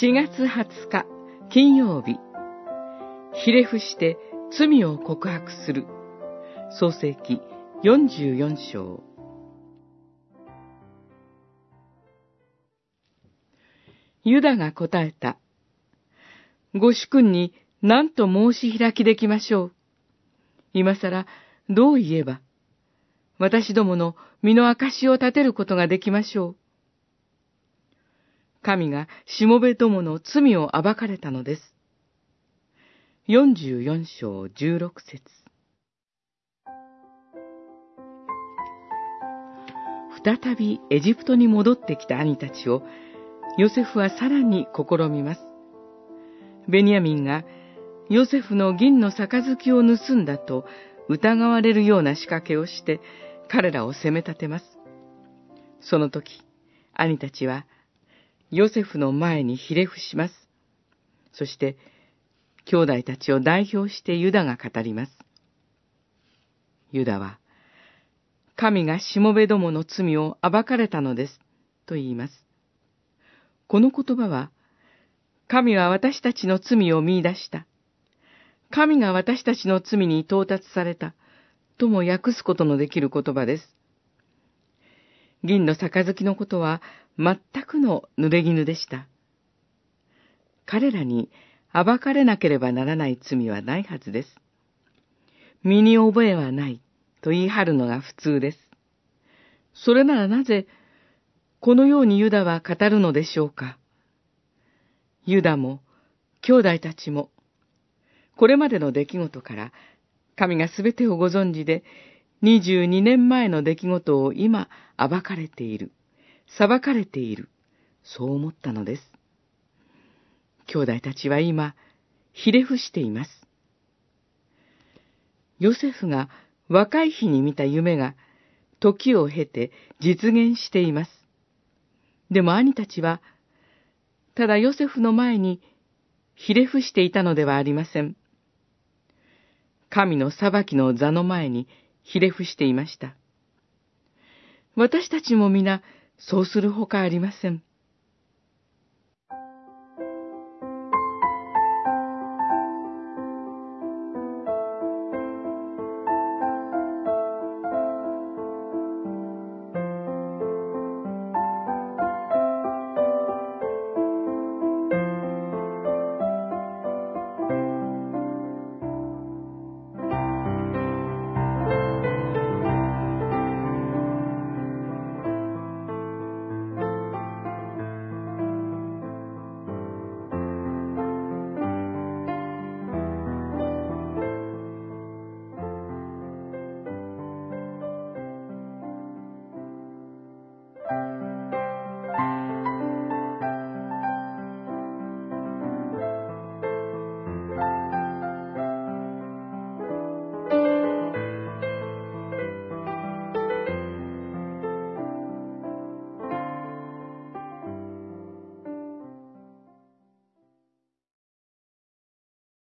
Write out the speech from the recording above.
4月20日金曜日、ひれ伏して罪を告白する。創世記44章。ユダが答えた。ご主君に何と申し開きできましょう。今更どう言えば、私どもの身の証を立てることができましょう。神がしもべどもの罪を暴かれたのです。44章16節再びエジプトに戻ってきた兄たちを、ヨセフはさらに試みます。ベニヤミンがヨセフの銀の杯を盗んだと疑われるような仕掛けをして彼らを責め立てます。その時、兄たちはヨセフの前にひれ伏します。そして、兄弟たちを代表してユダが語ります。ユダは、神がしもべどもの罪を暴かれたのです、と言います。この言葉は、神は私たちの罪を見出した。神が私たちの罪に到達された、とも訳すことのできる言葉です。銀の杯のことは全くの濡れ衣でした。彼らに暴かれなければならない罪はないはずです。身に覚えはないと言い張るのが普通です。それならなぜ、このようにユダは語るのでしょうか。ユダも、兄弟たちも、これまでの出来事から、神がすべてをご存知で、22年前の出来事を今暴かれている、裁かれている、そう思ったのです。兄弟たちは今、ひれ伏しています。ヨセフが若い日に見た夢が、時を経て実現しています。でも兄たちは、ただヨセフの前にひれ伏していたのではありません。神の裁きの座の前にひれ伏していました。私たちも皆、そうするほかありません。